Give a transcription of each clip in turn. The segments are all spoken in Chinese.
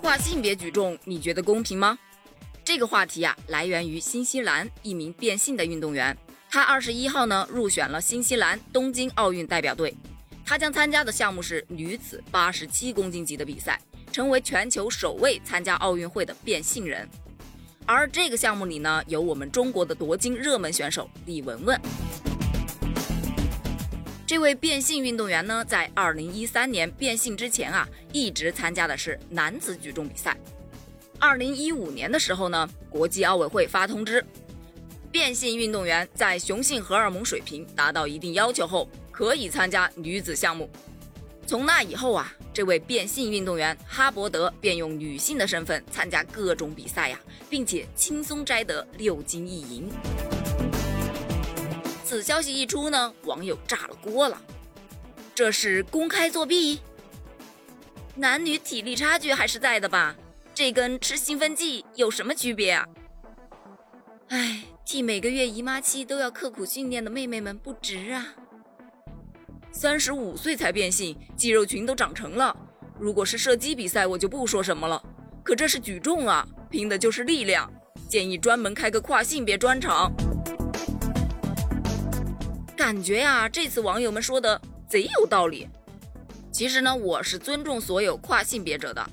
跨性别举重，你觉得公平吗？这个话题啊，来源于新西兰一名变性的运动员，他二十一号呢入选了新西兰东京奥运代表队，他将参加的项目是女子八十七公斤级的比赛，成为全球首位参加奥运会的变性人。而这个项目里呢，有我们中国的夺金热门选手李雯雯。这位变性运动员呢，在二零一三年变性之前啊，一直参加的是男子举重比赛。二零一五年的时候呢，国际奥委会发通知，变性运动员在雄性荷尔蒙水平达到一定要求后，可以参加女子项目。从那以后啊，这位变性运动员哈伯德便用女性的身份参加各种比赛呀，并且轻松摘得六金一银。此消息一出呢，网友炸了锅了。这是公开作弊？男女体力差距还是在的吧？这跟吃兴奋剂有什么区别啊？哎，替每个月姨妈期都要刻苦训练的妹妹们不值啊！三十五岁才变性，肌肉群都长成了。如果是射击比赛，我就不说什么了。可这是举重啊，拼的就是力量。建议专门开个跨性别专场。感觉呀，这次网友们说的贼有道理。其实呢，我是尊重所有跨性别者的，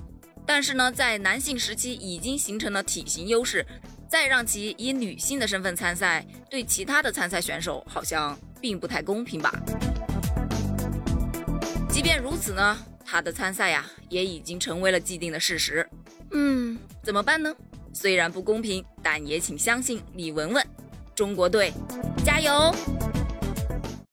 但是呢，在男性时期已经形成了体型优势，再让其以女性的身份参赛，对其他的参赛选手好像并不太公平吧。即便如此呢，他的参赛呀，也已经成为了既定的事实。嗯，怎么办呢？虽然不公平，但也请相信李雯雯，中国队加油！